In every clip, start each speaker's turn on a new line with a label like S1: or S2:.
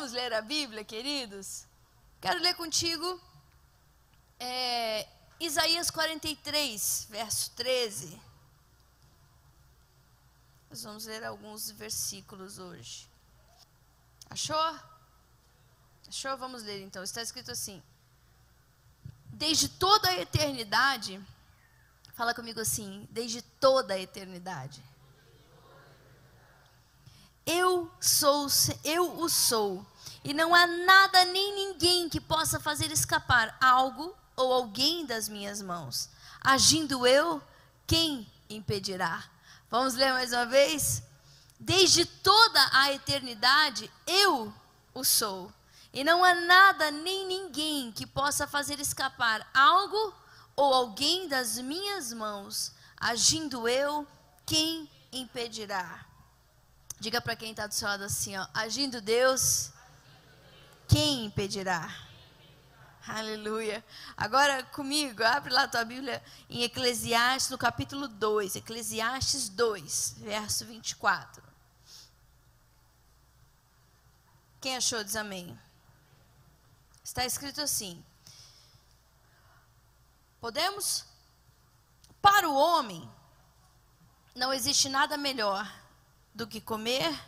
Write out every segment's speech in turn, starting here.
S1: Vamos ler a Bíblia, queridos? Quero ler contigo é, Isaías 43, verso 13. Nós vamos ler alguns versículos hoje. Achou? Achou? Vamos ler então. Está escrito assim: Desde toda a eternidade, fala comigo assim, desde toda a eternidade. Eu sou, eu o sou, e não há nada nem ninguém que possa fazer escapar algo ou alguém das minhas mãos. Agindo eu, quem impedirá? Vamos ler mais uma vez? Desde toda a eternidade, eu o sou. E não há nada nem ninguém que possa fazer escapar algo ou alguém das minhas mãos. Agindo eu, quem impedirá? Diga para quem está do seu lado assim, ó, agindo Deus, quem impedirá? Aleluia. Agora comigo, abre lá a tua Bíblia em Eclesiastes, no capítulo 2, Eclesiastes 2, verso 24. Quem achou, diz amém. Está escrito assim: Podemos? Para o homem, não existe nada melhor do que comer,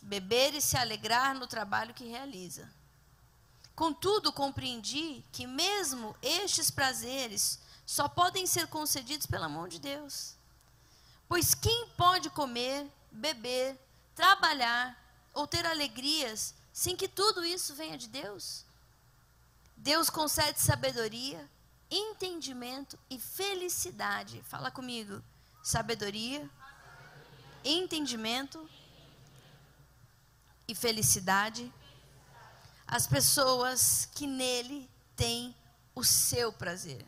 S1: beber e se alegrar no trabalho que realiza. Contudo, compreendi que mesmo estes prazeres só podem ser concedidos pela mão de Deus. Pois quem pode comer, beber, trabalhar ou ter alegrias sem que tudo isso venha de Deus? Deus concede sabedoria, entendimento e felicidade. Fala comigo. Sabedoria, entendimento e felicidade as pessoas que nele têm o seu prazer.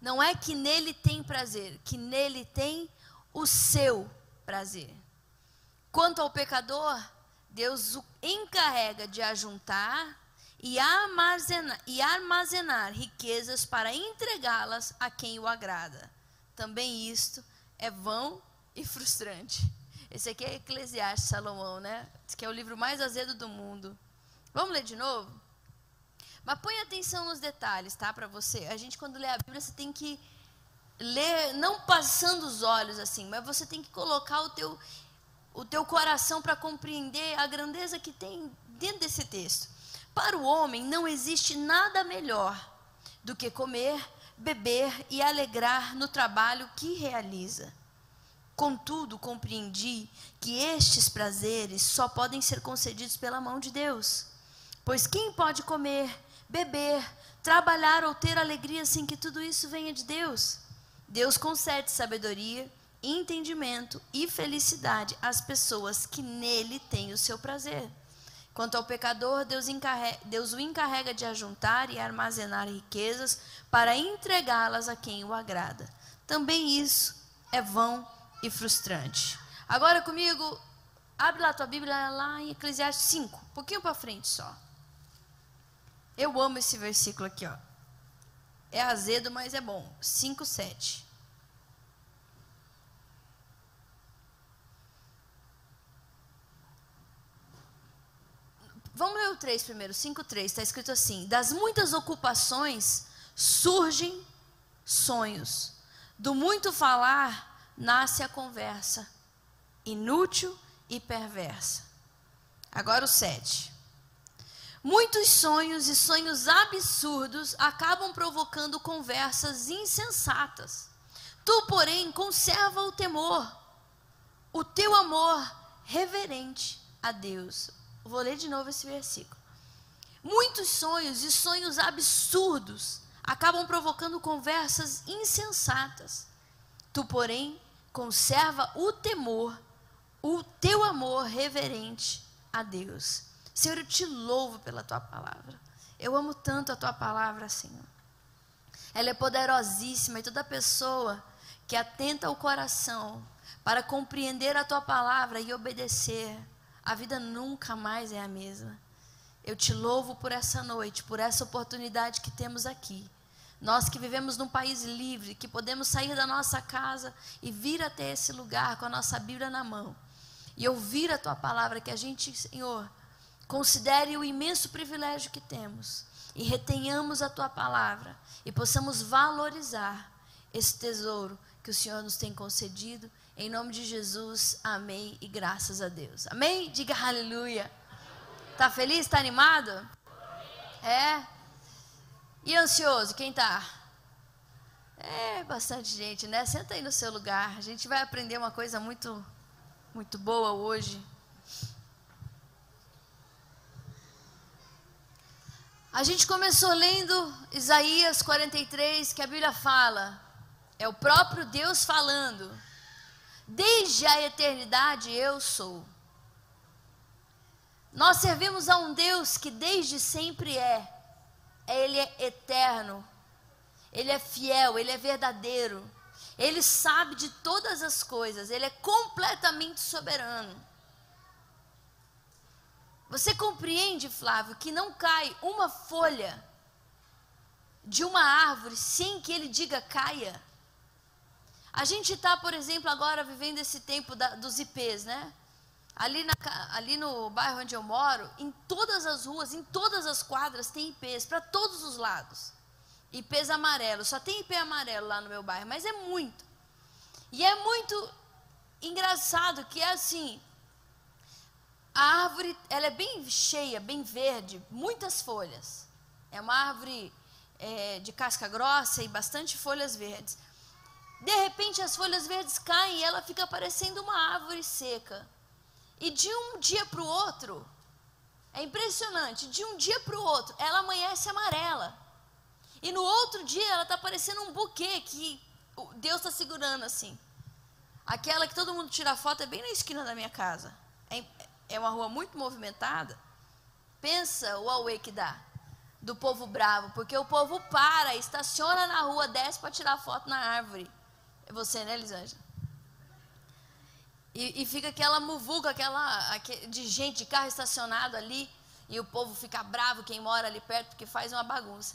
S1: Não é que nele tem prazer, que nele tem o seu prazer. Quanto ao pecador, Deus o encarrega de ajuntar e armazenar, e armazenar riquezas para entregá-las a quem o agrada. Também isto é vão e frustrante. Esse aqui é Eclesiastes Salomão, né? Esse que é o livro mais azedo do mundo. Vamos ler de novo? Mas põe atenção nos detalhes, tá? Para você. A gente, quando lê a Bíblia, você tem que ler, não passando os olhos assim, mas você tem que colocar o teu, o teu coração para compreender a grandeza que tem dentro desse texto. Para o homem não existe nada melhor do que comer, beber e alegrar no trabalho que realiza. Contudo, compreendi que estes prazeres só podem ser concedidos pela mão de Deus. Pois quem pode comer, beber, trabalhar ou ter alegria sem que tudo isso venha de Deus? Deus concede sabedoria, entendimento e felicidade às pessoas que nele têm o seu prazer. Quanto ao pecador, Deus, encarrega, Deus o encarrega de ajuntar e armazenar riquezas para entregá-las a quem o agrada. Também isso é vão e frustrante. Agora comigo, abre lá tua Bíblia lá em Eclesiastes 5, um pouquinho para frente só. Eu amo esse versículo aqui, ó. É azedo, mas é bom. 5, 7. Vamos ler o 3 primeiro, 5, 3. Está escrito assim: Das muitas ocupações surgem sonhos. Do muito falar nasce a conversa, inútil e perversa. Agora o 7. Muitos sonhos e sonhos absurdos acabam provocando conversas insensatas. Tu, porém, conserva o temor, o teu amor reverente a Deus. Vou ler de novo esse versículo. Muitos sonhos e sonhos absurdos acabam provocando conversas insensatas. Tu, porém, conserva o temor, o teu amor reverente a Deus. Senhor, eu te louvo pela tua palavra. Eu amo tanto a tua palavra, Senhor. Ela é poderosíssima e toda pessoa que atenta o coração para compreender a tua palavra e obedecer, a vida nunca mais é a mesma. Eu te louvo por essa noite, por essa oportunidade que temos aqui. Nós que vivemos num país livre, que podemos sair da nossa casa e vir até esse lugar com a nossa Bíblia na mão e ouvir a tua palavra, que a gente, Senhor, considere o imenso privilégio que temos e retenhamos a tua palavra e possamos valorizar esse tesouro que o Senhor nos tem concedido. Em nome de Jesus, amém e graças a Deus. Amém? Diga aleluia. Tá feliz? Tá animado? É? E ansioso? Quem tá? É, bastante gente, né? Senta aí no seu lugar. A gente vai aprender uma coisa muito muito boa hoje. A gente começou lendo Isaías 43, que a Bíblia fala, é o próprio Deus falando. Desde a eternidade eu sou. Nós servimos a um Deus que desde sempre é. Ele é eterno. Ele é fiel, ele é verdadeiro. Ele sabe de todas as coisas, ele é completamente soberano. Você compreende, Flávio, que não cai uma folha de uma árvore sem que ele diga caia? A gente está, por exemplo, agora vivendo esse tempo da, dos IPs, né? Ali, na, ali no bairro onde eu moro, em todas as ruas, em todas as quadras, tem IPs, para todos os lados. IPs amarelos, só tem IP amarelo lá no meu bairro, mas é muito. E é muito engraçado que é assim, a árvore, ela é bem cheia, bem verde, muitas folhas. É uma árvore é, de casca grossa e bastante folhas verdes. De repente, as folhas verdes caem e ela fica parecendo uma árvore seca. E de um dia para o outro, é impressionante, de um dia para o outro, ela amanhece amarela. E no outro dia, ela está parecendo um buquê que Deus está segurando assim. Aquela que todo mundo tira foto é bem na esquina da minha casa. É, é uma rua muito movimentada, pensa o auê que dá do povo bravo, porque o povo para, estaciona na rua, desce para tirar foto na árvore. É você, né, Elisângela? E, e, fica aquela muvuca, aquela de gente, de carro estacionado ali, e o povo fica bravo, quem mora ali perto, porque faz uma bagunça.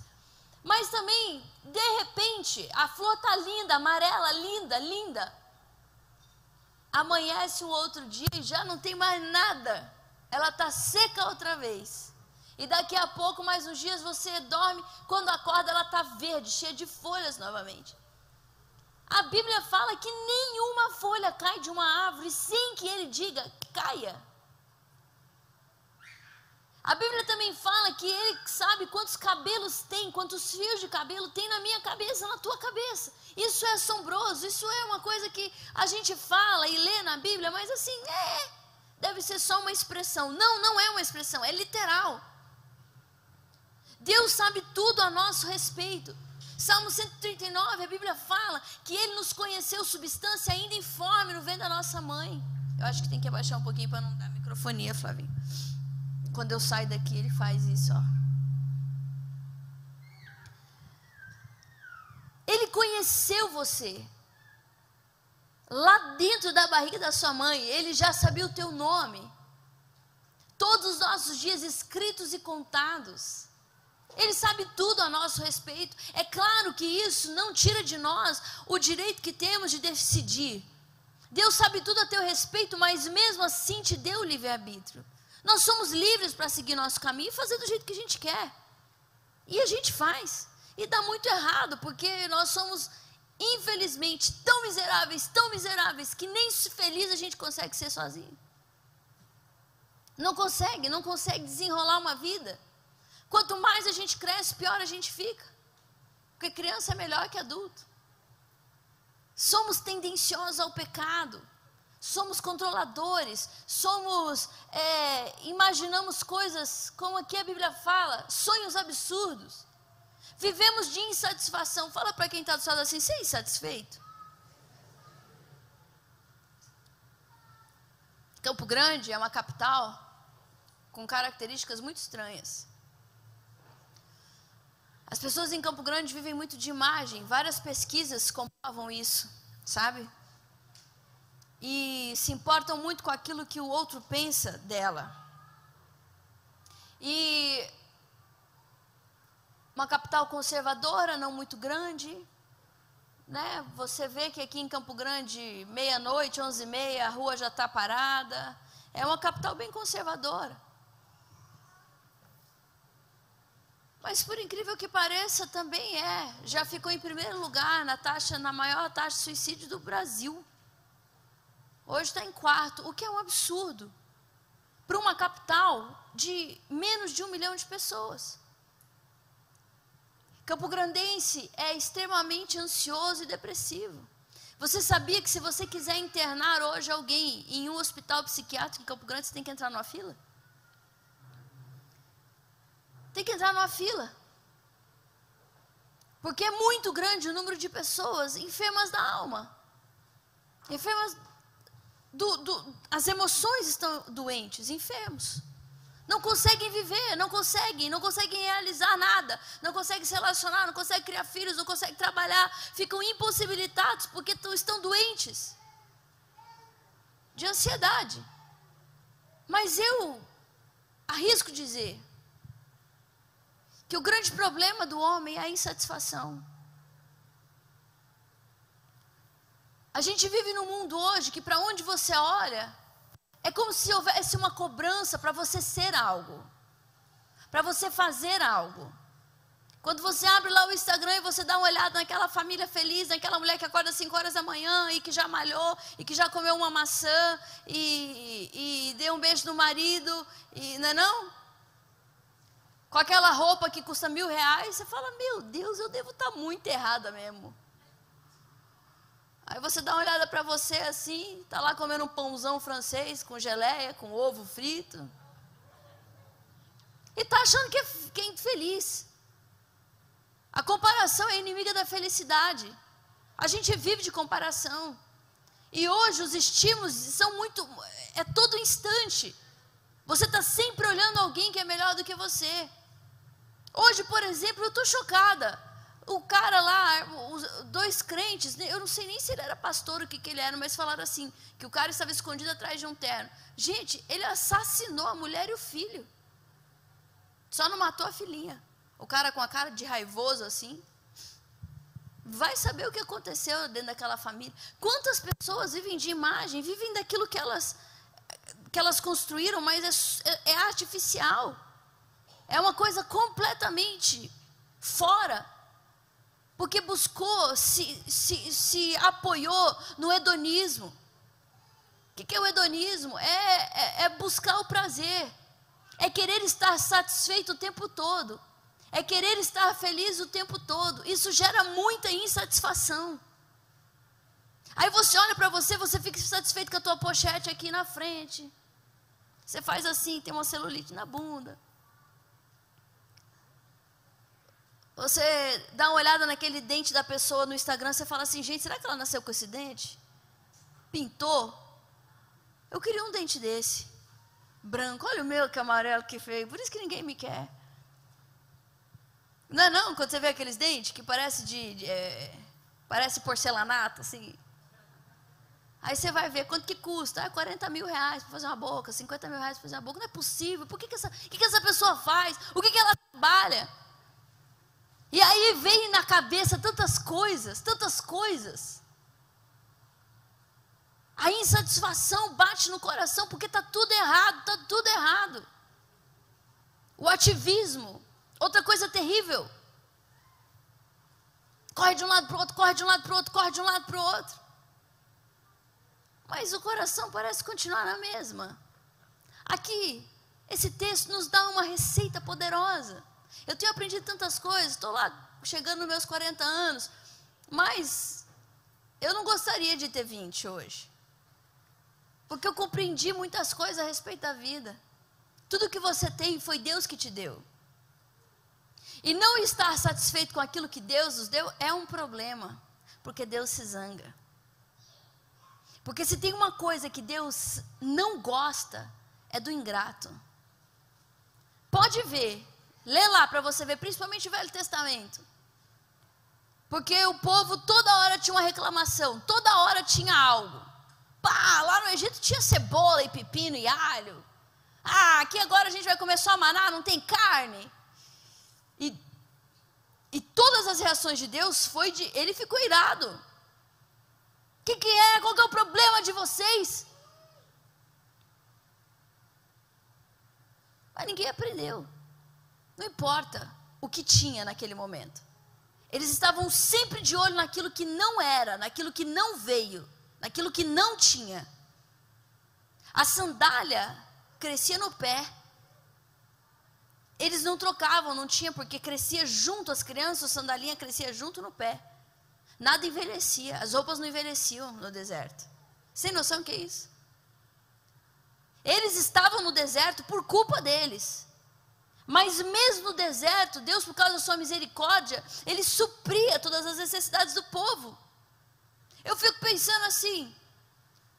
S1: Mas também, de repente, a flor tá linda, amarela, linda, linda amanhece um outro dia e já não tem mais nada. Ela está seca outra vez. E daqui a pouco, mais uns dias, você dorme. Quando acorda, ela está verde, cheia de folhas novamente. A Bíblia fala que nenhuma folha cai de uma árvore sem que ele diga caia. A Bíblia também fala que ele sabe quantos cabelos tem, quantos fios de cabelo tem na minha cabeça, na tua cabeça. Isso é assombroso, isso é uma coisa que a gente fala e lê na Bíblia, mas assim, é, deve ser só uma expressão. Não, não é uma expressão, é literal. Deus sabe tudo a nosso respeito. Salmo 139, a Bíblia fala que Ele nos conheceu substância ainda informe no ventre da nossa mãe. Eu acho que tem que abaixar um pouquinho para não dar microfonia, Flavinho. Quando eu saio daqui, ele faz isso, ó. Ele conheceu você. Lá dentro da barriga da sua mãe, ele já sabia o teu nome. Todos os nossos dias escritos e contados. Ele sabe tudo a nosso respeito. É claro que isso não tira de nós o direito que temos de decidir. Deus sabe tudo a teu respeito, mas mesmo assim te deu o livre-arbítrio. Nós somos livres para seguir nosso caminho e fazer do jeito que a gente quer. E a gente faz. E dá muito errado, porque nós somos, infelizmente, tão miseráveis, tão miseráveis, que nem feliz a gente consegue ser sozinho. Não consegue, não consegue desenrolar uma vida. Quanto mais a gente cresce, pior a gente fica. Porque criança é melhor que adulto. Somos tendenciosos ao pecado somos controladores, somos, é, imaginamos coisas, como aqui a Bíblia fala, sonhos absurdos. Vivemos de insatisfação. Fala para quem está do lado assim, você é insatisfeito? Campo Grande é uma capital com características muito estranhas. As pessoas em Campo Grande vivem muito de imagem, várias pesquisas comprovam isso, sabe? e se importam muito com aquilo que o outro pensa dela. E uma capital conservadora, não muito grande, né? Você vê que aqui em Campo Grande, meia-noite, onze e meia, a rua já está parada. É uma capital bem conservadora. Mas por incrível que pareça, também é. Já ficou em primeiro lugar na taxa, na maior taxa de suicídio do Brasil. Hoje está em quarto, o que é um absurdo para uma capital de menos de um milhão de pessoas. Campo Grandense é extremamente ansioso e depressivo. Você sabia que se você quiser internar hoje alguém em um hospital psiquiátrico em Campo Grande, você tem que entrar numa fila? Tem que entrar numa fila. Porque é muito grande o número de pessoas enfermas da alma. Enfermas do, do, as emoções estão doentes, enfermos. Não conseguem viver, não conseguem, não conseguem realizar nada, não conseguem se relacionar, não conseguem criar filhos, não conseguem trabalhar, ficam impossibilitados porque estão doentes de ansiedade. Mas eu arrisco dizer que o grande problema do homem é a insatisfação. A gente vive num mundo hoje que para onde você olha, é como se houvesse uma cobrança para você ser algo, para você fazer algo. Quando você abre lá o Instagram e você dá uma olhada naquela família feliz, naquela mulher que acorda às 5 horas da manhã e que já malhou e que já comeu uma maçã e, e deu um beijo no marido, e, não é não? Com aquela roupa que custa mil reais, você fala, meu Deus, eu devo estar tá muito errada mesmo. Aí você dá uma olhada para você assim, tá lá comendo um pãozão francês com geleia, com ovo frito. E tá achando que é, que é feliz. A comparação é inimiga da felicidade. A gente vive de comparação. E hoje os estímulos são muito. É todo instante. Você está sempre olhando alguém que é melhor do que você. Hoje, por exemplo, eu estou chocada o cara lá, os dois crentes, eu não sei nem se ele era pastor ou o que, que ele era, mas falaram assim, que o cara estava escondido atrás de um terno. Gente, ele assassinou a mulher e o filho. Só não matou a filhinha. O cara com a cara de raivoso assim. Vai saber o que aconteceu dentro daquela família. Quantas pessoas vivem de imagem, vivem daquilo que elas, que elas construíram, mas é, é artificial. É uma coisa completamente fora porque buscou, se, se, se apoiou no hedonismo. O que, é o hedonismo? É, é, é buscar o prazer, é querer estar satisfeito o tempo todo, é querer estar feliz o tempo todo. Isso gera muita insatisfação. Aí você olha para você, você fica satisfeito com a tua pochete aqui na frente. Você faz assim, tem uma celulite na bunda. Você dá uma olhada naquele dente da pessoa no Instagram, você fala assim, gente, será que ela nasceu com esse dente? Pintou? Eu queria um dente desse. Branco, olha o meu que amarelo que feio, por isso que ninguém me quer. Não é não, quando você vê aqueles dentes que parece de, de é, parece porcelanato, assim. Aí você vai ver quanto que custa. Ah, 40 mil reais para fazer uma boca, 50 mil reais para fazer uma boca. Não é possível. Por que, que, essa, que, que essa pessoa faz? O que, que ela trabalha? E aí vem na cabeça tantas coisas, tantas coisas. A insatisfação bate no coração porque está tudo errado, está tudo errado. O ativismo, outra coisa terrível. Corre de um lado para o outro, corre de um lado para o outro, corre de um lado para o outro. Mas o coração parece continuar na mesma. Aqui, esse texto nos dá uma receita poderosa. Eu tenho aprendido tantas coisas, estou lá chegando nos meus 40 anos, mas eu não gostaria de ter 20 hoje. Porque eu compreendi muitas coisas a respeito da vida. Tudo que você tem foi Deus que te deu. E não estar satisfeito com aquilo que Deus nos deu é um problema, porque Deus se zanga. Porque se tem uma coisa que Deus não gosta, é do ingrato. Pode ver Lê lá para você ver, principalmente o Velho Testamento. Porque o povo toda hora tinha uma reclamação, toda hora tinha algo. Pá, lá no Egito tinha cebola e pepino e alho. Ah, aqui agora a gente vai comer só maná, não tem carne. E, e todas as reações de Deus foi de. Ele ficou irado. O que, que é? Qual que é o problema de vocês? Mas ninguém aprendeu. Não importa. o que tinha naquele momento. Eles estavam sempre de olho naquilo que não era, naquilo que não veio, naquilo que não tinha. A sandália crescia no pé. Eles não trocavam, não tinha, porque crescia junto, as crianças, a sandalinha crescia junto no pé. Nada envelhecia, as roupas não envelheciam no deserto. Sem noção que é isso? Eles estavam no deserto por culpa deles. Mas mesmo no deserto, Deus, por causa da sua misericórdia, Ele supria todas as necessidades do povo. Eu fico pensando assim: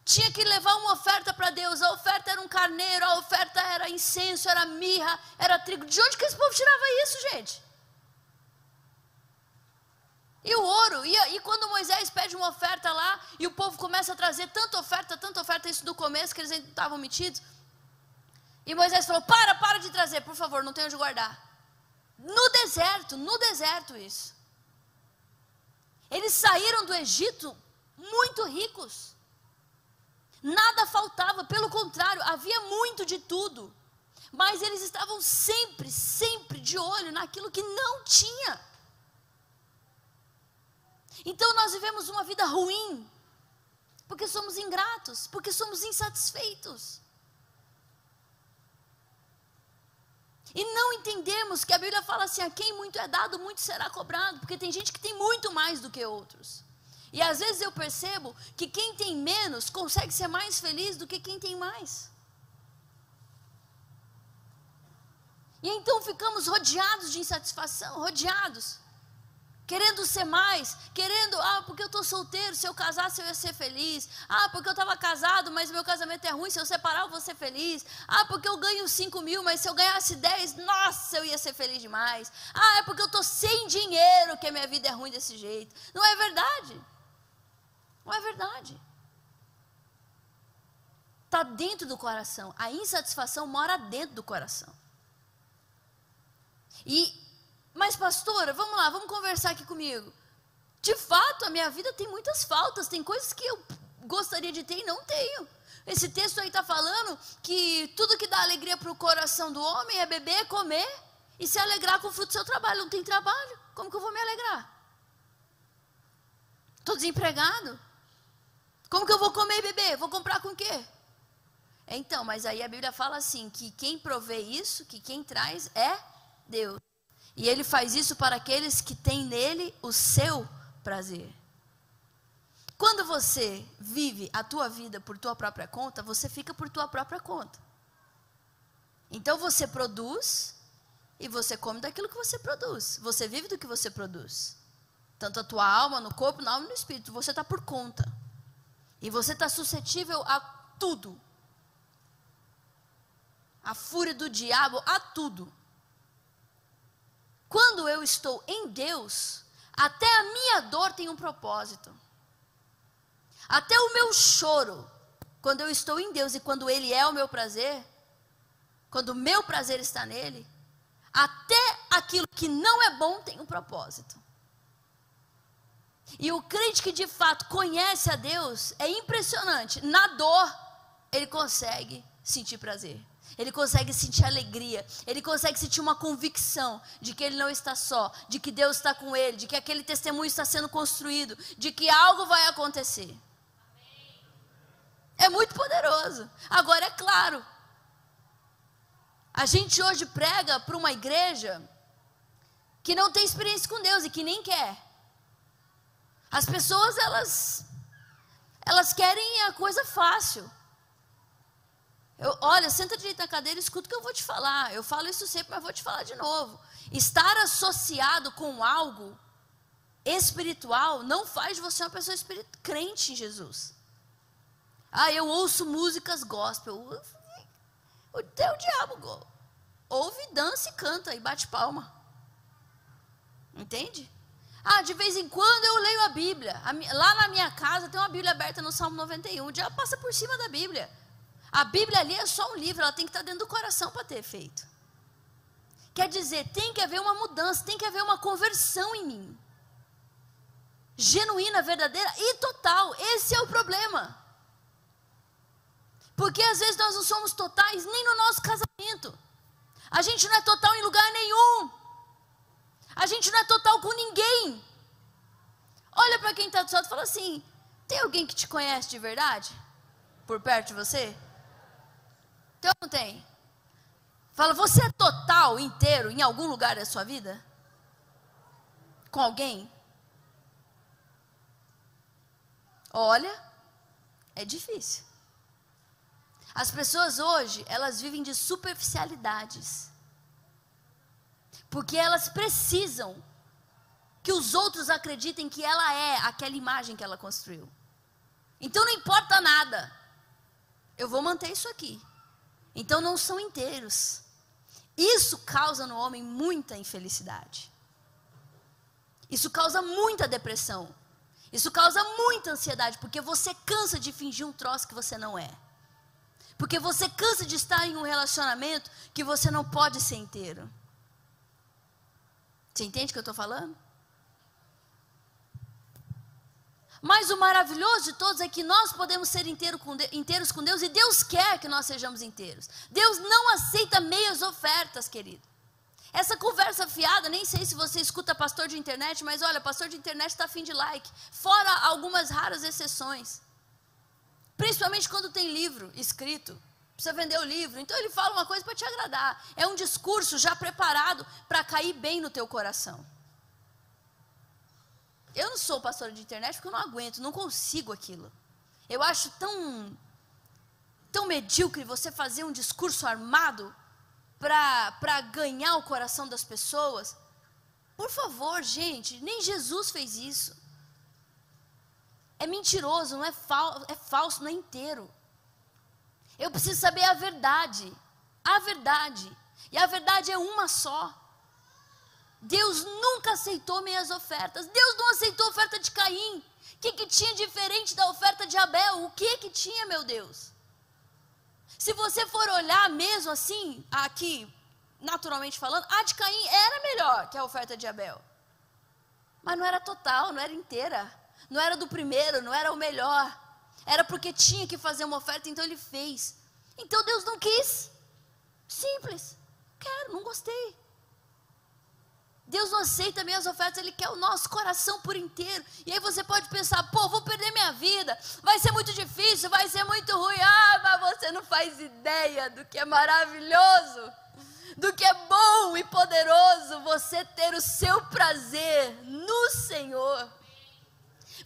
S1: tinha que levar uma oferta para Deus, a oferta era um carneiro, a oferta era incenso, era mirra, era trigo. De onde que esse povo tirava isso, gente? E o ouro, e, e quando Moisés pede uma oferta lá, e o povo começa a trazer tanta oferta, tanta oferta, isso do começo, que eles ainda estavam metidos. E Moisés falou: Para, para de trazer, por favor, não tenho onde guardar. No deserto, no deserto isso. Eles saíram do Egito muito ricos. Nada faltava, pelo contrário, havia muito de tudo. Mas eles estavam sempre, sempre de olho naquilo que não tinha. Então nós vivemos uma vida ruim, porque somos ingratos, porque somos insatisfeitos. E não entendemos que a Bíblia fala assim: a quem muito é dado, muito será cobrado, porque tem gente que tem muito mais do que outros. E às vezes eu percebo que quem tem menos consegue ser mais feliz do que quem tem mais. E então ficamos rodeados de insatisfação, rodeados querendo ser mais, querendo, ah, porque eu estou solteiro, se eu casasse eu ia ser feliz. Ah, porque eu estava casado, mas meu casamento é ruim, se eu separar eu vou ser feliz. Ah, porque eu ganho 5 mil, mas se eu ganhasse 10, nossa, eu ia ser feliz demais. Ah, é porque eu estou sem dinheiro que a minha vida é ruim desse jeito. Não é verdade. Não é verdade. Está dentro do coração. A insatisfação mora dentro do coração. E pastora, vamos lá, vamos conversar aqui comigo. De fato, a minha vida tem muitas faltas, tem coisas que eu gostaria de ter e não tenho. Esse texto aí está falando que tudo que dá alegria para o coração do homem é beber, comer e se alegrar com o fruto do seu trabalho. Não tem trabalho, como que eu vou me alegrar? Estou desempregado? Como que eu vou comer e beber? Vou comprar com o quê? Então, mas aí a Bíblia fala assim: que quem provê isso, que quem traz é Deus. E ele faz isso para aqueles que têm nele o seu prazer. Quando você vive a tua vida por tua própria conta, você fica por tua própria conta. Então você produz e você come daquilo que você produz. Você vive do que você produz. Tanto a tua alma, no corpo, na alma e no espírito. Você está por conta. E você está suscetível a tudo. A fúria do diabo, a tudo. Quando eu estou em Deus, até a minha dor tem um propósito. Até o meu choro, quando eu estou em Deus e quando Ele é o meu prazer, quando o meu prazer está nele, até aquilo que não é bom tem um propósito. E o crente que de fato conhece a Deus é impressionante. Na dor, ele consegue sentir prazer. Ele consegue sentir alegria, ele consegue sentir uma convicção de que ele não está só, de que Deus está com ele, de que aquele testemunho está sendo construído, de que algo vai acontecer. É muito poderoso. Agora, é claro, a gente hoje prega para uma igreja que não tem experiência com Deus e que nem quer. As pessoas, elas, elas querem a coisa fácil. Eu, olha, senta direito na cadeira e escuta o que eu vou te falar. Eu falo isso sempre, mas vou te falar de novo. Estar associado com algo espiritual não faz de você uma pessoa crente em Jesus. Ah, eu ouço músicas gospel. O teu diabo ouve, dança e canta e bate palma. Entende? Ah, de vez em quando eu leio a Bíblia. Lá na minha casa tem uma Bíblia aberta no Salmo 91. O diabo passa por cima da Bíblia. A Bíblia ali é só um livro, ela tem que estar dentro do coração para ter efeito. Quer dizer, tem que haver uma mudança, tem que haver uma conversão em mim. Genuína, verdadeira e total. Esse é o problema. Porque às vezes nós não somos totais nem no nosso casamento. A gente não é total em lugar nenhum. A gente não é total com ninguém. Olha para quem está do seu lado e fala assim: tem alguém que te conhece de verdade? Por perto de você? Tem ou não tem? Fala, você é total, inteiro, em algum lugar da sua vida? Com alguém? Olha, é difícil. As pessoas hoje, elas vivem de superficialidades. Porque elas precisam que os outros acreditem que ela é aquela imagem que ela construiu. Então não importa nada. Eu vou manter isso aqui. Então não são inteiros. Isso causa no homem muita infelicidade. Isso causa muita depressão. Isso causa muita ansiedade, porque você cansa de fingir um troço que você não é. Porque você cansa de estar em um relacionamento que você não pode ser inteiro. Você entende o que eu estou falando? Mas o maravilhoso de todos é que nós podemos ser inteiro com de, inteiros com Deus e Deus quer que nós sejamos inteiros. Deus não aceita meias ofertas, querido. Essa conversa fiada, nem sei se você escuta pastor de internet, mas olha, pastor de internet está fim de like. Fora algumas raras exceções. Principalmente quando tem livro escrito. Precisa vender o livro. Então ele fala uma coisa para te agradar. É um discurso já preparado para cair bem no teu coração. Eu não sou pastora de internet porque eu não aguento, não consigo aquilo. Eu acho tão tão medíocre você fazer um discurso armado para ganhar o coração das pessoas. Por favor, gente, nem Jesus fez isso. É mentiroso, não é, fal é falso, não é inteiro. Eu preciso saber a verdade. A verdade. E a verdade é uma só. Deus nunca aceitou minhas ofertas. Deus não aceitou a oferta de Caim. O que, que tinha diferente da oferta de Abel? O que que tinha, meu Deus? Se você for olhar mesmo assim, aqui, naturalmente falando, a de Caim era melhor que a oferta de Abel. Mas não era total, não era inteira. Não era do primeiro, não era o melhor. Era porque tinha que fazer uma oferta, então ele fez. Então Deus não quis. Simples. Quero, não gostei. Deus não aceita minhas ofertas, Ele quer o nosso coração por inteiro. E aí você pode pensar, pô, vou perder minha vida, vai ser muito difícil, vai ser muito ruim. Ah, mas você não faz ideia do que é maravilhoso, do que é bom e poderoso você ter o seu prazer no Senhor.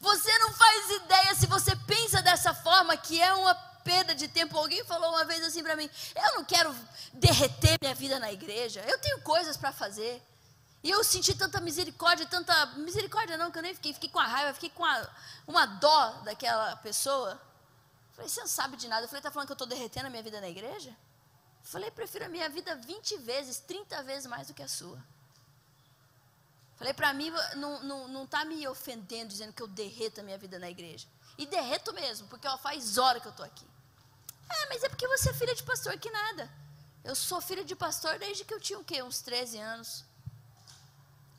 S1: Você não faz ideia se você pensa dessa forma que é uma perda de tempo. Alguém falou uma vez assim para mim: Eu não quero derreter minha vida na igreja, eu tenho coisas para fazer. E eu senti tanta misericórdia, tanta. Misericórdia não, que eu nem fiquei, fiquei com a raiva, fiquei com a, uma dó daquela pessoa. Falei, você não sabe de nada. Eu falei, está falando que eu estou derretendo a minha vida na igreja? Eu falei, prefiro a minha vida 20 vezes, 30 vezes mais do que a sua. Falei, para mim, não não, não tá me ofendendo dizendo que eu derreto a minha vida na igreja. E derreto mesmo, porque ó, faz hora que eu estou aqui. É, mas é porque você é filha de pastor que nada. Eu sou filha de pastor desde que eu tinha o quê? Uns 13 anos.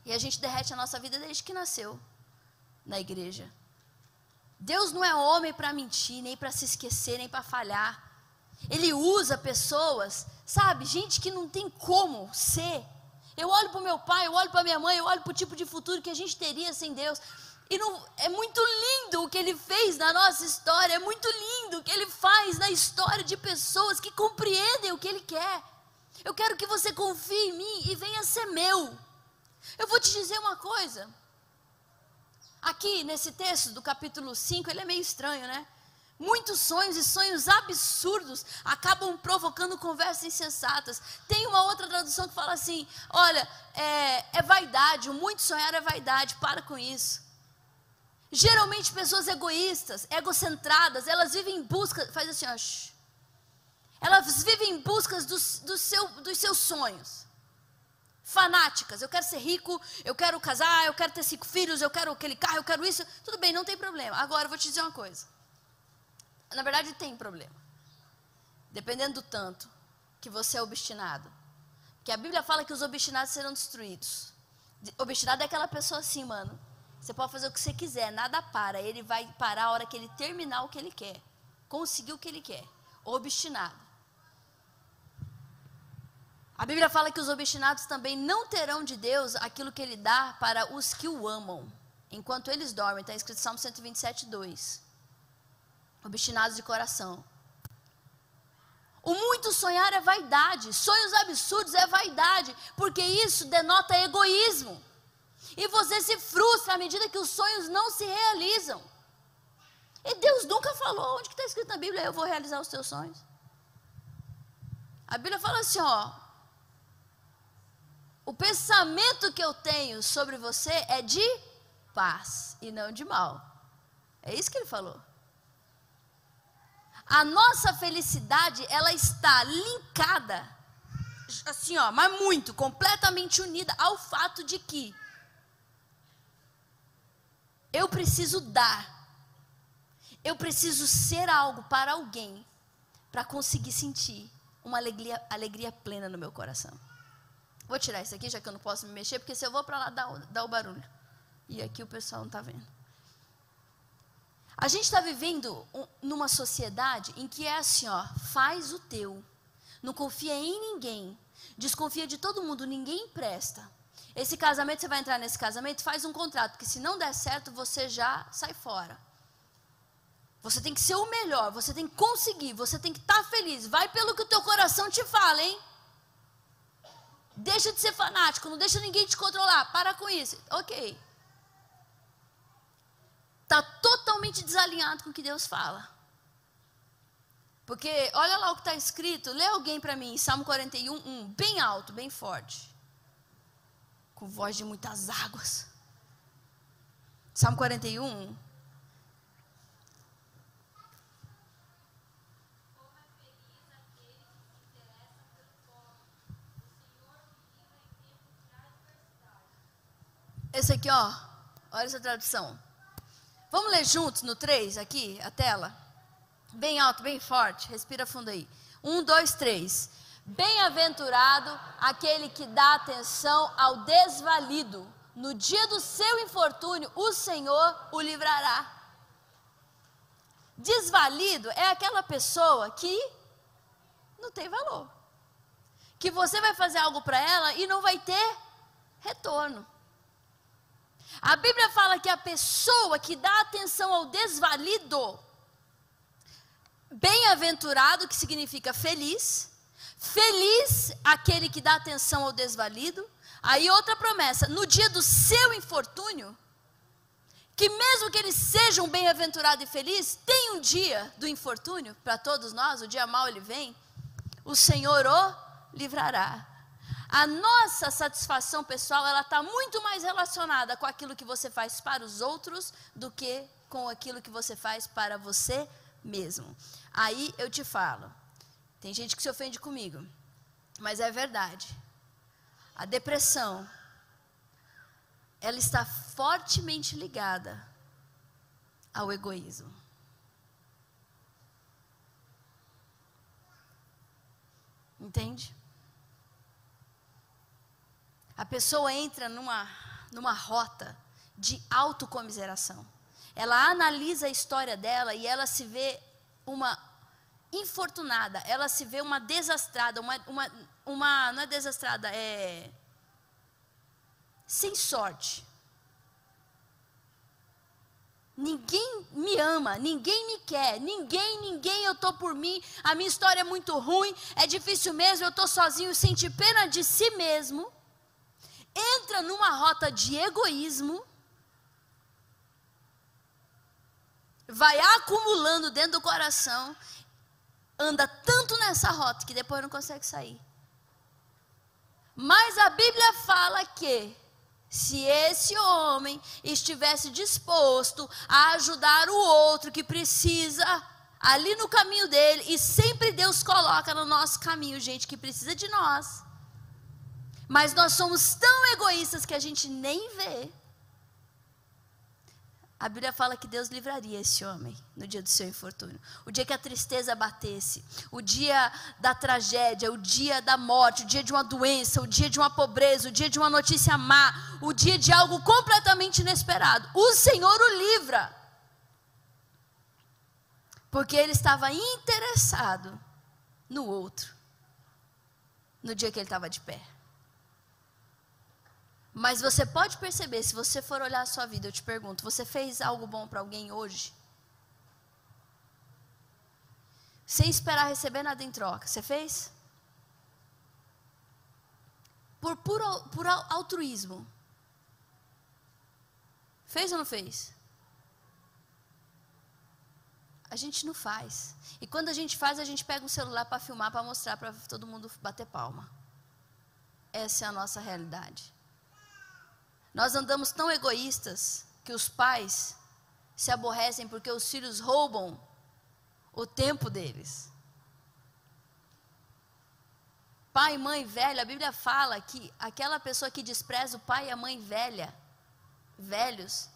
S1: E a gente derrete a nossa vida desde que nasceu na igreja. Deus não é homem para mentir, nem para se esquecer, nem para falhar. Ele usa pessoas, sabe, gente que não tem como ser. Eu olho para o meu pai, eu olho para minha mãe, eu olho para o tipo de futuro que a gente teria sem Deus. E não, é muito lindo o que ele fez na nossa história, é muito lindo o que ele faz na história de pessoas que compreendem o que ele quer. Eu quero que você confie em mim e venha ser meu. Eu vou te dizer uma coisa. Aqui nesse texto do capítulo 5, ele é meio estranho, né? Muitos sonhos e sonhos absurdos acabam provocando conversas insensatas. Tem uma outra tradução que fala assim: olha, é, é vaidade, o muito sonhar é vaidade, para com isso. Geralmente pessoas egoístas, egocentradas, elas vivem em busca, faz assim, ó, elas vivem em busca do seu, dos seus sonhos fanáticas. Eu quero ser rico, eu quero casar, eu quero ter cinco filhos, eu quero aquele carro, eu quero isso. Tudo bem, não tem problema. Agora eu vou te dizer uma coisa. Na verdade, tem problema. Dependendo do tanto que você é obstinado. Porque a Bíblia fala que os obstinados serão destruídos. Obstinado é aquela pessoa assim, mano. Você pode fazer o que você quiser, nada para. Ele vai parar a hora que ele terminar o que ele quer. Conseguir o que ele quer. Obstinado. A Bíblia fala que os obstinados também não terão de Deus aquilo que Ele dá para os que o amam, enquanto eles dormem. Está escrito Salmo 127, 2. Obstinados de coração. O muito sonhar é vaidade, sonhos absurdos é vaidade, porque isso denota egoísmo. E você se frustra à medida que os sonhos não se realizam. E Deus nunca falou onde está escrito na Bíblia, eu vou realizar os teus sonhos. A Bíblia fala assim, ó, o pensamento que eu tenho sobre você é de paz e não de mal. É isso que ele falou. A nossa felicidade, ela está linkada, assim, ó, mas muito, completamente unida ao fato de que eu preciso dar, eu preciso ser algo para alguém, para conseguir sentir uma alegria, alegria plena no meu coração. Vou tirar isso aqui, já que eu não posso me mexer, porque se eu vou para lá, dá, dá o barulho. E aqui o pessoal não está vendo. A gente está vivendo um, numa sociedade em que é assim, ó, faz o teu. Não confia em ninguém. Desconfia de todo mundo, ninguém presta. Esse casamento, você vai entrar nesse casamento, faz um contrato, porque se não der certo, você já sai fora. Você tem que ser o melhor, você tem que conseguir, você tem que estar tá feliz. Vai pelo que o teu coração te fala, hein? Deixa de ser fanático, não deixa ninguém te controlar. Para com isso. Ok. Está totalmente desalinhado com o que Deus fala. Porque olha lá o que está escrito. Lê alguém para mim, Salmo 41, 1, bem alto, bem forte. Com voz de muitas águas. Salmo 41, 1. Esse aqui, ó. Olha essa tradução. Vamos ler juntos no 3 aqui, a tela? Bem alto, bem forte. Respira fundo aí. Um, dois, três. Bem-aventurado aquele que dá atenção ao desvalido. No dia do seu infortúnio, o Senhor o livrará. Desvalido é aquela pessoa que não tem valor. Que você vai fazer algo para ela e não vai ter retorno. A Bíblia fala que a pessoa que dá atenção ao desvalido, bem-aventurado, que significa feliz, feliz aquele que dá atenção ao desvalido. Aí outra promessa, no dia do seu infortúnio, que mesmo que eles sejam bem-aventurado e feliz, tem um dia do infortúnio para todos nós, o dia mau ele vem, o Senhor o livrará. A nossa satisfação pessoal, ela está muito mais relacionada com aquilo que você faz para os outros do que com aquilo que você faz para você mesmo. Aí eu te falo, tem gente que se ofende comigo, mas é verdade. A depressão, ela está fortemente ligada ao egoísmo. Entende? A pessoa entra numa, numa rota de autocomiseração. Ela analisa a história dela e ela se vê uma infortunada, ela se vê uma desastrada, uma, uma, uma não é desastrada, é sem sorte. Ninguém me ama, ninguém me quer, ninguém, ninguém, eu estou por mim, a minha história é muito ruim, é difícil mesmo, eu estou sozinho, sente pena de si mesmo entra numa rota de egoísmo, vai acumulando dentro do coração, anda tanto nessa rota que depois não consegue sair. Mas a Bíblia fala que se esse homem estivesse disposto a ajudar o outro que precisa ali no caminho dele, e sempre Deus coloca no nosso caminho gente que precisa de nós. Mas nós somos tão egoístas que a gente nem vê. A Bíblia fala que Deus livraria esse homem no dia do seu infortúnio. O dia que a tristeza batesse, o dia da tragédia, o dia da morte, o dia de uma doença, o dia de uma pobreza, o dia de uma notícia má, o dia de algo completamente inesperado. O Senhor o livra. Porque ele estava interessado no outro. no dia que ele estava de pé. Mas você pode perceber, se você for olhar a sua vida, eu te pergunto: você fez algo bom para alguém hoje? Sem esperar receber nada em troca. Você fez? Por puro por altruísmo. Fez ou não fez? A gente não faz. E quando a gente faz, a gente pega um celular para filmar, para mostrar para todo mundo bater palma. Essa é a nossa realidade. Nós andamos tão egoístas que os pais se aborrecem porque os filhos roubam o tempo deles. Pai e mãe velha, a Bíblia fala que aquela pessoa que despreza o pai e a mãe velha, velhos,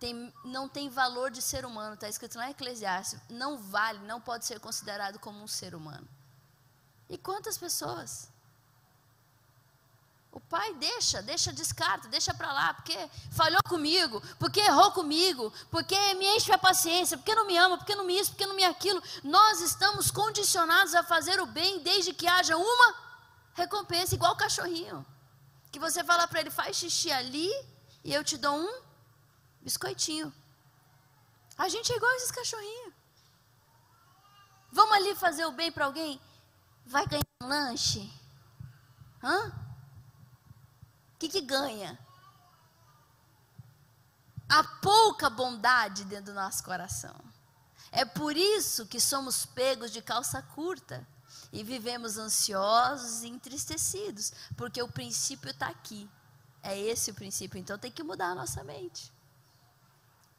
S1: tem, não tem valor de ser humano, está escrito em Eclesiastes, não vale, não pode ser considerado como um ser humano. E quantas pessoas? O pai deixa, deixa, descarta, deixa para lá, porque falhou comigo, porque errou comigo, porque me enche a paciência, porque não me ama, porque não me isso, porque não me aquilo. Nós estamos condicionados a fazer o bem desde que haja uma recompensa, igual o cachorrinho. Que você fala para ele, faz xixi ali e eu te dou um biscoitinho. A gente é igual esses cachorrinhos. Vamos ali fazer o bem para alguém? Vai ganhar um lanche? Hã? Que, que ganha? Há pouca bondade dentro do nosso coração. É por isso que somos pegos de calça curta e vivemos ansiosos e entristecidos, porque o princípio está aqui. É esse o princípio, então tem que mudar a nossa mente.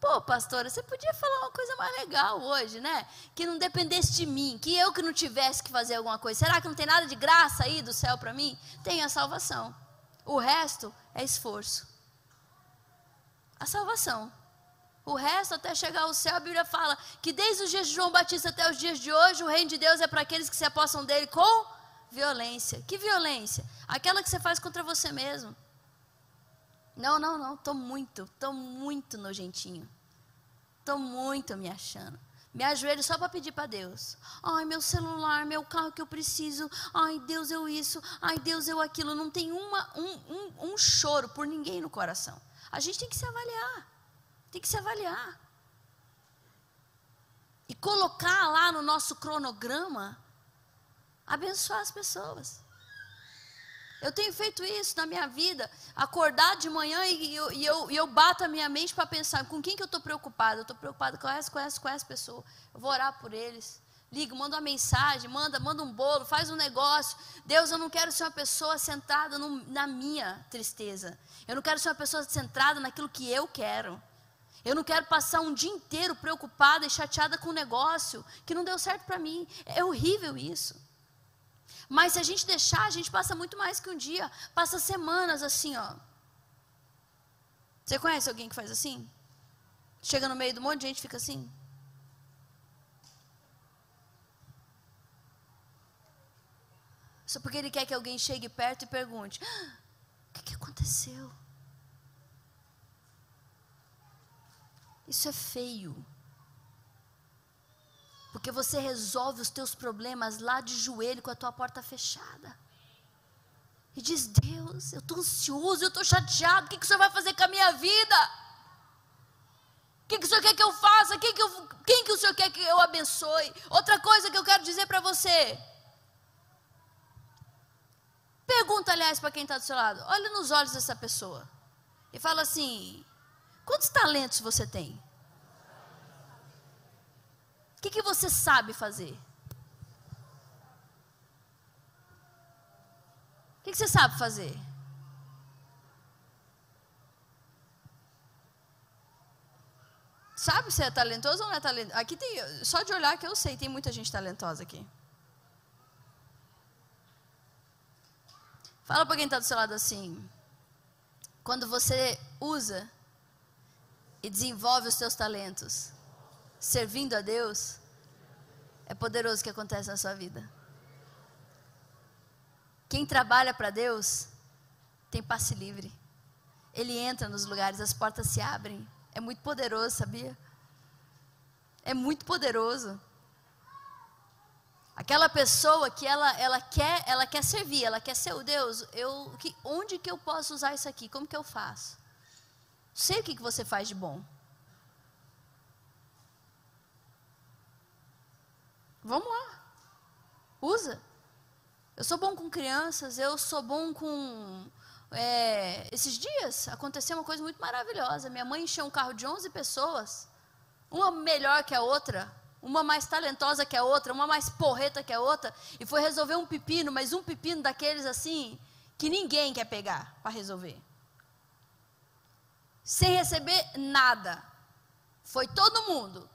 S1: Pô, pastora, você podia falar uma coisa mais legal hoje, né? Que não dependesse de mim, que eu que não tivesse que fazer alguma coisa. Será que não tem nada de graça aí do céu para mim? Tem a salvação. O resto é esforço. A salvação. O resto, até chegar ao céu, a Bíblia fala que desde os dias de João Batista até os dias de hoje, o reino de Deus é para aqueles que se apossam dele com violência. Que violência? Aquela que você faz contra você mesmo. Não, não, não, estou muito, estou muito nojentinho. Estou muito me achando. Me ajoelho só para pedir para Deus. Ai, meu celular, meu carro que eu preciso. Ai, Deus, eu isso. Ai, Deus, eu aquilo. Não tem uma, um, um, um choro por ninguém no coração. A gente tem que se avaliar. Tem que se avaliar. E colocar lá no nosso cronograma abençoar as pessoas. Eu tenho feito isso na minha vida, acordar de manhã e eu, e eu, e eu bato a minha mente para pensar com quem que eu estou preocupado. Eu estou preocupado com essa, com essa, com essa pessoa. Eu vou orar por eles. Ligo, manda uma mensagem, manda, manda um bolo, faz um negócio. Deus, eu não quero ser uma pessoa centrada no, na minha tristeza. Eu não quero ser uma pessoa centrada naquilo que eu quero. Eu não quero passar um dia inteiro preocupada e chateada com um negócio que não deu certo para mim. É horrível isso. Mas se a gente deixar, a gente passa muito mais que um dia, passa semanas assim, ó. Você conhece alguém que faz assim? Chega no meio do monte de gente, fica assim. Só porque ele quer que alguém chegue perto e pergunte: ah, o que, que aconteceu? Isso é feio. Porque você resolve os teus problemas lá de joelho com a tua porta fechada. E diz: Deus, eu estou ansioso, eu estou chateado, o que, que o Senhor vai fazer com a minha vida? O que, que o Senhor quer que eu faça? Quem que, eu, quem que o Senhor quer que eu abençoe? Outra coisa que eu quero dizer para você. Pergunta, aliás, para quem está do seu lado. Olha nos olhos dessa pessoa. E fala assim: quantos talentos você tem? Que, que você sabe fazer? O que, que você sabe fazer? Sabe se é talentoso ou não é talentoso? Aqui tem, só de olhar que eu sei, tem muita gente talentosa aqui. Fala para quem está do seu lado assim. Quando você usa e desenvolve os seus talentos, servindo a Deus, é poderoso o que acontece na sua vida. Quem trabalha para Deus tem passe livre. Ele entra nos lugares, as portas se abrem. É muito poderoso, sabia? É muito poderoso. Aquela pessoa que ela, ela, quer, ela quer servir, ela quer ser o Deus, eu, que, onde que eu posso usar isso aqui? Como que eu faço? Sei o que, que você faz de bom. Vamos lá. Usa. Eu sou bom com crianças, eu sou bom com. É, esses dias aconteceu uma coisa muito maravilhosa. Minha mãe encheu um carro de 11 pessoas, uma melhor que a outra, uma mais talentosa que a outra, uma mais porreta que a outra, e foi resolver um pepino, mas um pepino daqueles assim, que ninguém quer pegar para resolver. Sem receber nada. Foi todo mundo.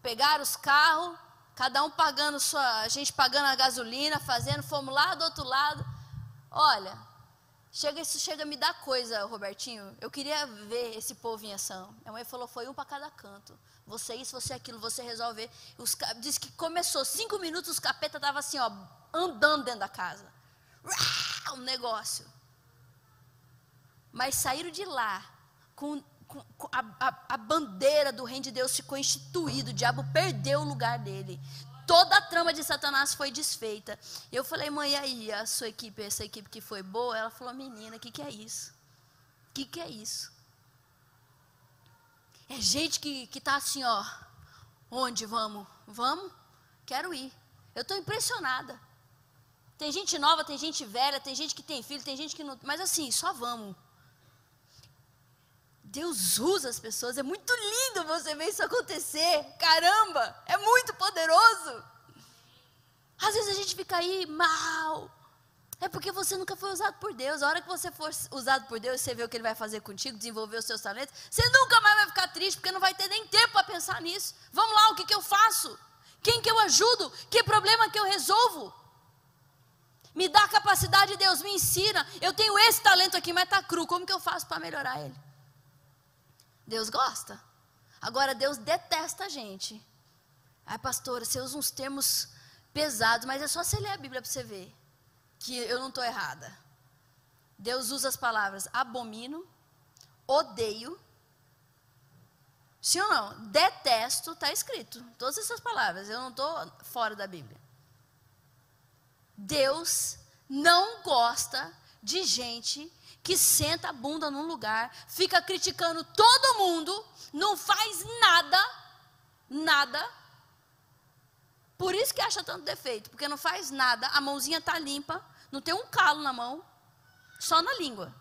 S1: Pegaram os carros, cada um pagando sua, a gente pagando a gasolina, fazendo, fomos lá do outro lado. Olha, chega isso chega a me dar coisa, Robertinho. Eu queria ver esse povo em ação. Minha mãe falou, foi um para cada canto. Você isso, você aquilo, você resolver. Os, diz que começou cinco minutos, os capeta estavam assim, ó, andando dentro da casa. Um negócio. Mas saíram de lá com a, a, a, bandeira do reino de Deus ficou instituído, o diabo perdeu o lugar dele. Toda a trama de Satanás foi desfeita. Eu falei, mãe, e aí, a sua equipe, essa equipe que foi boa? Ela falou, menina, o que, que é isso? O que, que é isso? É gente que está assim, ó. Onde vamos? Vamos? Quero ir. Eu estou impressionada. Tem gente nova, tem gente velha, tem gente que tem filho, tem gente que não. Mas assim, só vamos. Deus usa as pessoas. É muito lindo você ver isso acontecer. Caramba, é muito poderoso. Às vezes a gente fica aí mal. É porque você nunca foi usado por Deus. A hora que você for usado por Deus, você vê o que Ele vai fazer contigo, desenvolver os seus talentos, você nunca mais vai ficar triste, porque não vai ter nem tempo para pensar nisso. Vamos lá, o que, que eu faço? Quem que eu ajudo? Que problema que eu resolvo? Me dá capacidade, Deus, me ensina. Eu tenho esse talento aqui, mas está cru. Como que eu faço para melhorar ele? Deus gosta. Agora, Deus detesta a gente. Ai, pastora, você usa uns termos pesados, mas é só você ler a Bíblia para você ver que eu não estou errada. Deus usa as palavras abomino, odeio. Sim ou não? Detesto, está escrito. Todas essas palavras. Eu não estou fora da Bíblia. Deus não gosta de gente que senta a bunda num lugar, fica criticando todo mundo, não faz nada, nada por isso que acha tanto defeito, porque não faz nada, a mãozinha está limpa, não tem um calo na mão, só na língua.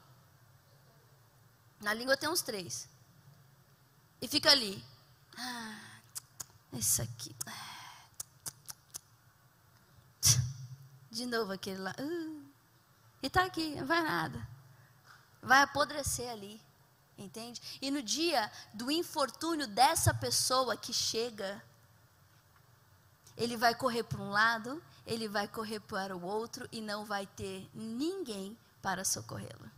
S1: Na língua tem uns três. E fica ali. Ah, esse aqui. De novo aquele lá. Uh, e está aqui, não vai nada. Vai apodrecer ali. Entende? E no dia do infortúnio dessa pessoa que chega ele vai correr para um lado, ele vai correr para o outro e não vai ter ninguém para socorrê-lo.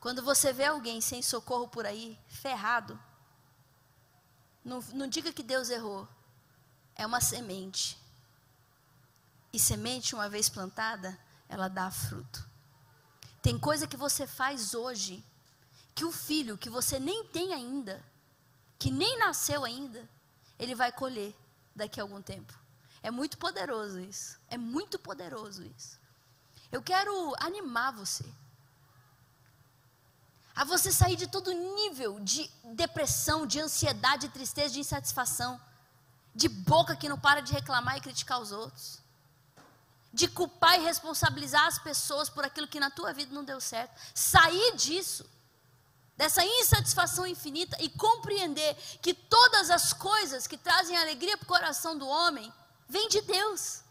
S1: Quando você vê alguém sem socorro por aí, ferrado, não, não diga que Deus errou. É uma semente. E semente, uma vez plantada, ela dá fruto. Tem coisa que você faz hoje, que o filho que você nem tem ainda, que nem nasceu ainda, ele vai colher daqui a algum tempo. É muito poderoso isso. É muito poderoso isso. Eu quero animar você. A você sair de todo nível de depressão, de ansiedade, de tristeza, de insatisfação. De boca que não para de reclamar e criticar os outros. De culpar e responsabilizar as pessoas por aquilo que na tua vida não deu certo. Sair disso dessa insatisfação infinita e compreender que todas as coisas que trazem alegria para o coração do homem vêm de Deus.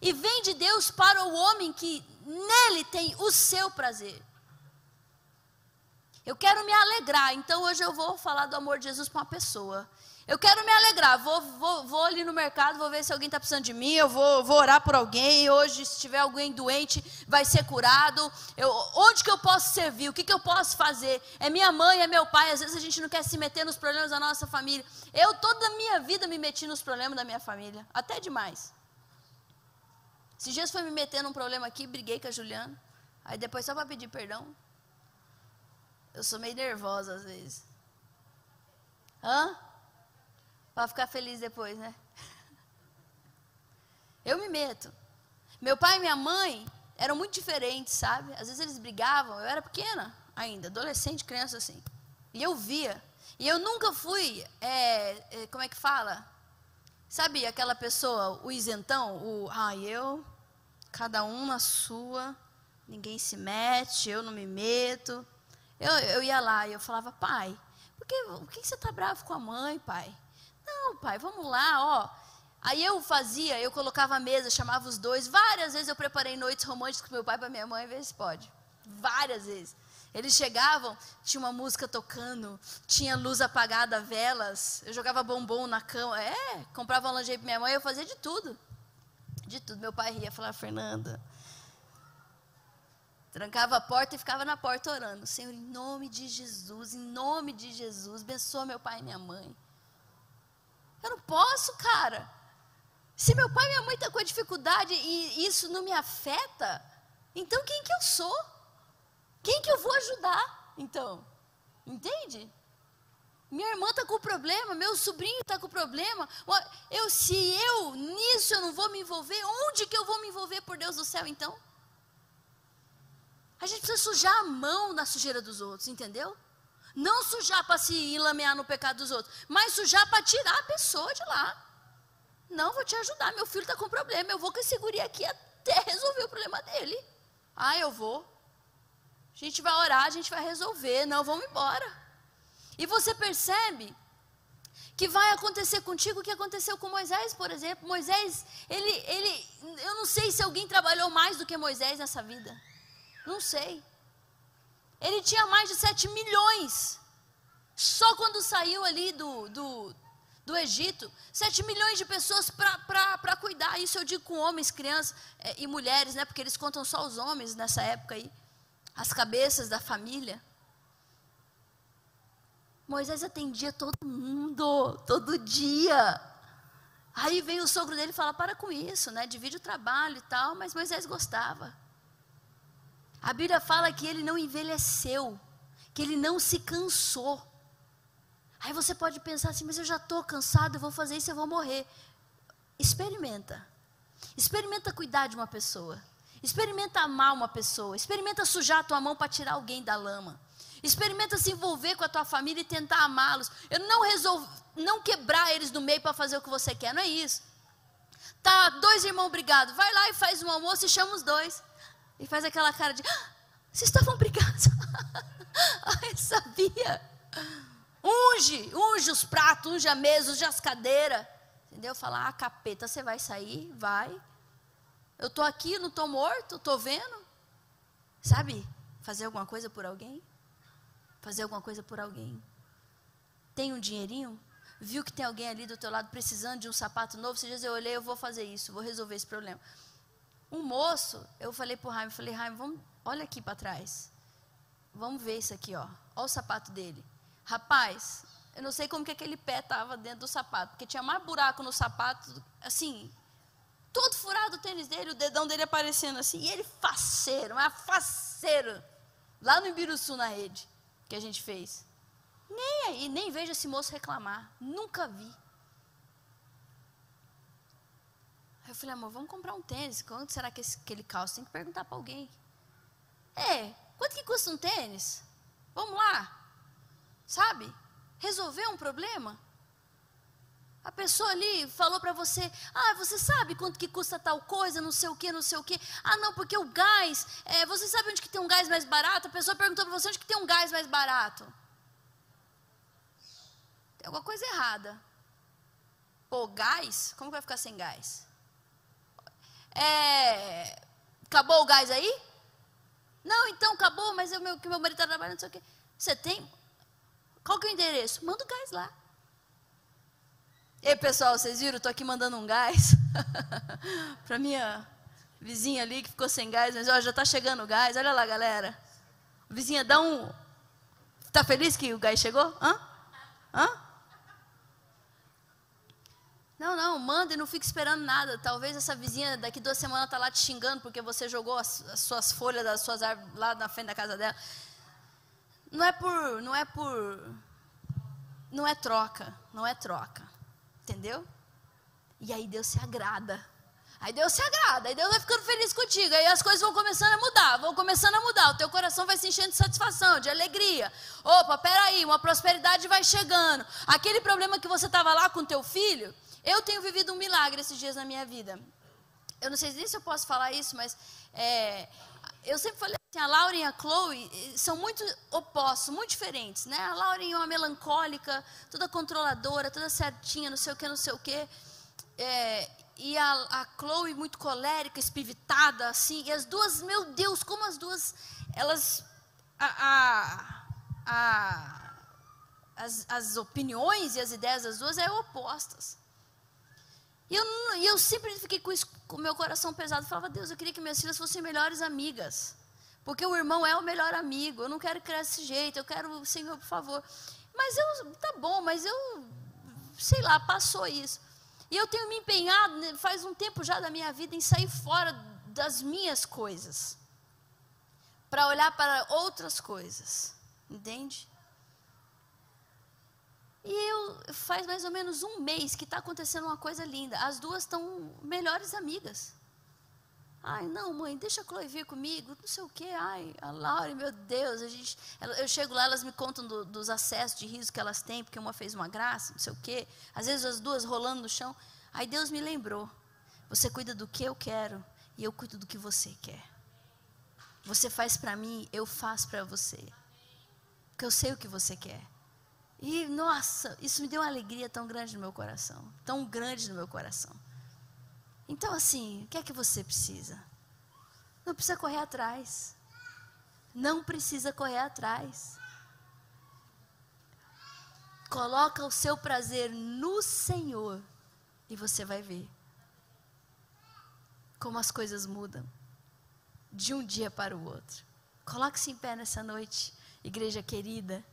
S1: E vem de Deus para o homem que nele tem o seu prazer. Eu quero me alegrar, então hoje eu vou falar do amor de Jesus para uma pessoa. Eu quero me alegrar, vou, vou, vou ali no mercado, vou ver se alguém está precisando de mim, eu vou, vou orar por alguém. Hoje, se tiver alguém doente, vai ser curado. Eu, onde que eu posso servir? O que, que eu posso fazer? É minha mãe, é meu pai. Às vezes a gente não quer se meter nos problemas da nossa família. Eu, toda a minha vida, me meti nos problemas da minha família, até demais. Esses dias foi me meter num problema aqui, briguei com a Juliana. Aí depois, só para pedir perdão. Eu sou meio nervosa às vezes. Hã? Para ficar feliz depois, né? Eu me meto. Meu pai e minha mãe eram muito diferentes, sabe? Às vezes eles brigavam, eu era pequena ainda, adolescente, criança assim. E eu via. E eu nunca fui, é, é, como é que fala? Sabe aquela pessoa, o isentão, o, ah, eu, cada um na sua, ninguém se mete, eu não me meto. Eu, eu ia lá e eu falava, pai, por que, por que você está bravo com a mãe, pai? Não, pai, vamos lá, ó. Aí eu fazia, eu colocava a mesa, chamava os dois. Várias vezes eu preparei noites românticas com meu pai para minha mãe, ver se pode. Várias vezes. Eles chegavam, tinha uma música tocando, tinha luz apagada, velas. Eu jogava bombom na cama. É, comprava lingerie para minha mãe, eu fazia de tudo. De tudo. Meu pai ria, falava, Fernanda. Trancava a porta e ficava na porta orando. Senhor, em nome de Jesus, em nome de Jesus, abençoa meu pai e minha mãe. Eu não posso, cara. Se meu pai e minha mãe estão com dificuldade e isso não me afeta, então quem que eu sou? Quem que eu vou ajudar? Então, entende? Minha irmã está com problema, meu sobrinho está com problema. Eu, se eu nisso eu não vou me envolver, onde que eu vou me envolver por Deus do céu então? A gente precisa sujar a mão na sujeira dos outros, entendeu? Não sujar para se enlamear no pecado dos outros, mas sujar para tirar a pessoa de lá. Não, vou te ajudar. Meu filho está com problema. Eu vou com esse aqui até resolver o problema dele. Ah, eu vou. A gente vai orar, a gente vai resolver. Não, vamos embora. E você percebe que vai acontecer contigo o que aconteceu com Moisés, por exemplo. Moisés, ele, ele, eu não sei se alguém trabalhou mais do que Moisés nessa vida. Não sei. Ele tinha mais de 7 milhões. Só quando saiu ali do, do, do Egito, 7 milhões de pessoas para cuidar. Isso eu digo com homens, crianças é, e mulheres, né? Porque eles contam só os homens nessa época aí. As cabeças da família. Moisés atendia todo mundo, todo dia. Aí vem o sogro dele e fala: para com isso, né? Divide o trabalho e tal, mas Moisés gostava. A Bíblia fala que ele não envelheceu, que ele não se cansou. Aí você pode pensar assim, mas eu já estou cansado, eu vou fazer isso, eu vou morrer. Experimenta. Experimenta cuidar de uma pessoa. Experimenta amar uma pessoa. Experimenta sujar a tua mão para tirar alguém da lama. Experimenta se envolver com a tua família e tentar amá-los. Eu não resolvo, não quebrar eles no meio para fazer o que você quer, não é isso. Tá, dois irmãos brigados, vai lá e faz um almoço e chama os dois. E faz aquela cara de, ah, vocês estavam brigados. Ai, sabia. Unge, unge os pratos, unge a mesa, unge as cadeiras. Entendeu? Falar, ah, capeta, você vai sair? Vai. Eu estou aqui, não estou morto, estou vendo. Sabe? Fazer alguma coisa por alguém? Fazer alguma coisa por alguém. Tem um dinheirinho? Viu que tem alguém ali do teu lado precisando de um sapato novo? Você diz, eu olhei, eu vou fazer isso, vou resolver esse problema. Um moço, eu falei para o Raimo, falei, Raimo, vamos, olha aqui para trás. Vamos ver isso aqui, ó. Olha o sapato dele. Rapaz, eu não sei como que aquele pé estava dentro do sapato, porque tinha mais buraco no sapato, assim, todo furado o tênis dele, o dedão dele aparecendo assim, e ele faceiro, mas faceiro, lá no Ibiruçu na rede, que a gente fez. Nem aí, nem vejo esse moço reclamar, nunca vi. Aí eu falei, amor, vamos comprar um tênis, quanto será que esse, aquele calço? Tem que perguntar para alguém. É, quanto que custa um tênis? Vamos lá sabe? Resolver um problema. A pessoa ali falou para você: Ah, você sabe quanto que custa tal coisa, não sei o que, não sei o que. Ah, não, porque o gás, é, você sabe onde que tem um gás mais barato? A pessoa perguntou para você onde que tem um gás mais barato. Tem alguma coisa errada. Pô, gás? Como vai ficar sem gás? É, acabou o gás aí? Não, então acabou, mas o meu, que meu marido está trabalhando, não sei o quê. Você tem? Qual que é o endereço? Manda o gás lá. Ei, pessoal, vocês viram? Estou aqui mandando um gás para minha vizinha ali que ficou sem gás, mas ó, já está chegando o gás. Olha lá, galera. Vizinha, dá um. Está feliz que o gás chegou? Hã? Hã? Não, não, manda e não fique esperando nada. Talvez essa vizinha daqui duas semanas está lá te xingando porque você jogou as, as suas folhas das suas árvores lá na frente da casa dela. Não é por, não é por, não é troca, não é troca, entendeu? E aí Deus se agrada. Aí Deus se agrada, aí Deus vai ficando feliz contigo, aí as coisas vão começando a mudar, vão começando a mudar, o teu coração vai se enchendo de satisfação, de alegria. Opa, peraí, uma prosperidade vai chegando. Aquele problema que você estava lá com teu filho, eu tenho vivido um milagre esses dias na minha vida. Eu não sei se eu posso falar isso, mas é, eu sempre falei assim, a Lauren e a Chloe eh, são muito opostos, muito diferentes, né? A Lauren é uma melancólica, toda controladora, toda certinha, não sei o que, não sei o que. É, e a, a Chloe muito colérica, espivitada, assim. E as duas, meu Deus, como as duas, elas, a, a, a, as, as opiniões e as ideias das duas é opostas. E eu, eu sempre fiquei com isso, com o meu coração pesado. Falava, Deus, eu queria que minhas filhas fossem melhores amigas. Porque o irmão é o melhor amigo. Eu não quero criar desse jeito. Eu quero, Senhor, por favor. Mas eu, tá bom, mas eu, sei lá, passou isso. E eu tenho me empenhado, né, faz um tempo já da minha vida, em sair fora das minhas coisas. Para olhar para outras coisas. Entende? E eu, faz mais ou menos um mês que está acontecendo uma coisa linda. As duas estão melhores amigas. Ai, não, mãe, deixa a Chloe vir comigo, não sei o quê. Ai, a Laura, meu Deus, a gente, eu chego lá, elas me contam do, dos acessos de riso que elas têm, porque uma fez uma graça, não sei o quê. Às vezes as duas rolando no chão. Aí Deus me lembrou: você cuida do que eu quero e eu cuido do que você quer. Você faz para mim, eu faço para você. Porque eu sei o que você quer. E, nossa, isso me deu uma alegria tão grande no meu coração. Tão grande no meu coração. Então, assim, o que é que você precisa? Não precisa correr atrás. Não precisa correr atrás. Coloca o seu prazer no Senhor e você vai ver como as coisas mudam de um dia para o outro. Coloque-se em pé nessa noite, igreja querida.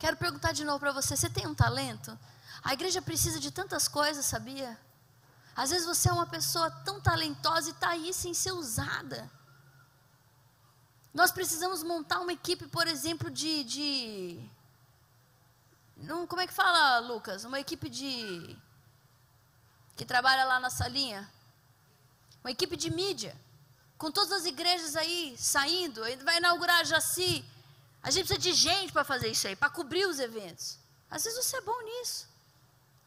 S1: Quero perguntar de novo para você: você tem um talento? A igreja precisa de tantas coisas, sabia? Às vezes você é uma pessoa tão talentosa e está aí sem ser usada. Nós precisamos montar uma equipe, por exemplo, de. de como é que fala, Lucas? Uma equipe de. que trabalha lá na salinha. Uma equipe de mídia. Com todas as igrejas aí saindo. Vai inaugurar Jaci. A gente precisa de gente para fazer isso aí, para cobrir os eventos. Às vezes você é bom nisso.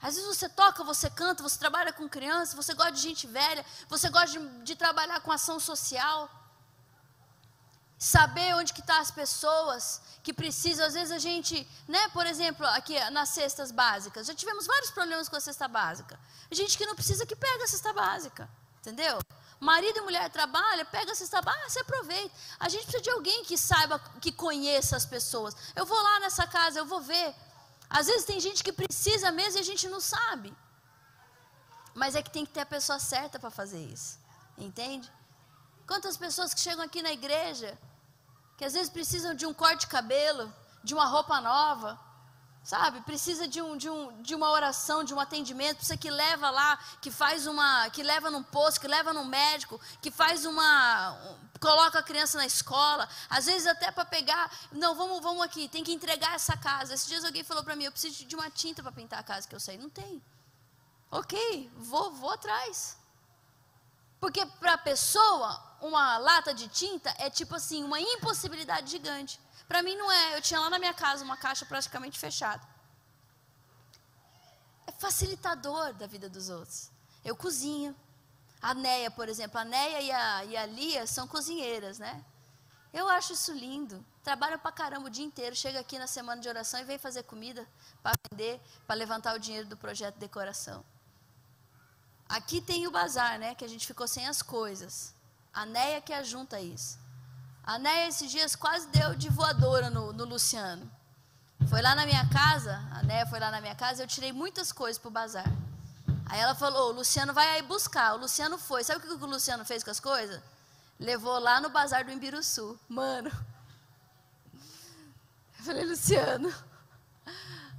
S1: Às vezes você toca, você canta, você trabalha com criança, você gosta de gente velha, você gosta de, de trabalhar com ação social. Saber onde que estão tá as pessoas que precisam. Às vezes a gente, né, por exemplo, aqui nas cestas básicas, já tivemos vários problemas com a cesta básica. Gente que não precisa que pega a cesta básica, entendeu? Marido e mulher trabalham, pega cesta básica, ah, você aproveita. A gente precisa de alguém que saiba, que conheça as pessoas. Eu vou lá nessa casa, eu vou ver. Às vezes tem gente que precisa mesmo e a gente não sabe. Mas é que tem que ter a pessoa certa para fazer isso. Entende? Quantas pessoas que chegam aqui na igreja, que às vezes precisam de um corte de cabelo, de uma roupa nova, Sabe? Precisa de, um, de, um, de uma oração, de um atendimento, precisa que leva lá, que faz uma, que leva num posto, que leva num médico, que faz uma, um, coloca a criança na escola, às vezes até para pegar, não, vamos, vamos aqui, tem que entregar essa casa. Esses dias alguém falou para mim, eu preciso de uma tinta para pintar a casa que eu saí, não tem. Ok, vou, vou atrás. Porque para a pessoa, uma lata de tinta é tipo assim, uma impossibilidade gigante. Para mim não é. Eu tinha lá na minha casa uma caixa praticamente fechada. É facilitador da vida dos outros. Eu cozinho. A Neia, por exemplo, a Neia e a, e a Lia são cozinheiras, né? Eu acho isso lindo. Trabalham pra caramba o dia inteiro. Chega aqui na semana de oração e vem fazer comida para vender, para levantar o dinheiro do projeto de decoração. Aqui tem o bazar, né? Que a gente ficou sem as coisas. A Neia que ajunta isso. A Néia esses dias quase deu de voadora no, no Luciano. Foi lá na minha casa, a Néia foi lá na minha casa, eu tirei muitas coisas para o bazar. Aí ela falou, o Luciano vai aí buscar. O Luciano foi. Sabe o que o Luciano fez com as coisas? Levou lá no bazar do Imbiruçu. Mano. Eu falei, Luciano,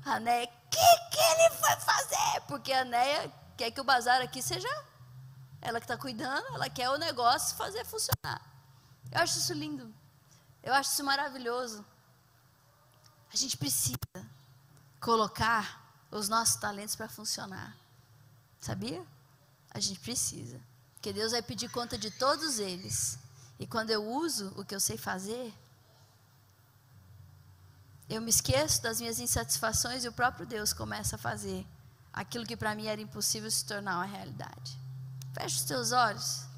S1: a Néia, o que, que ele foi fazer? Porque a Néia quer que o bazar aqui seja ela que está cuidando, ela quer o negócio fazer funcionar. Eu acho isso lindo. Eu acho isso maravilhoso. A gente precisa colocar os nossos talentos para funcionar. Sabia? A gente precisa. Porque Deus vai pedir conta de todos eles. E quando eu uso o que eu sei fazer, eu me esqueço das minhas insatisfações e o próprio Deus começa a fazer aquilo que para mim era impossível se tornar uma realidade. Feche os teus olhos.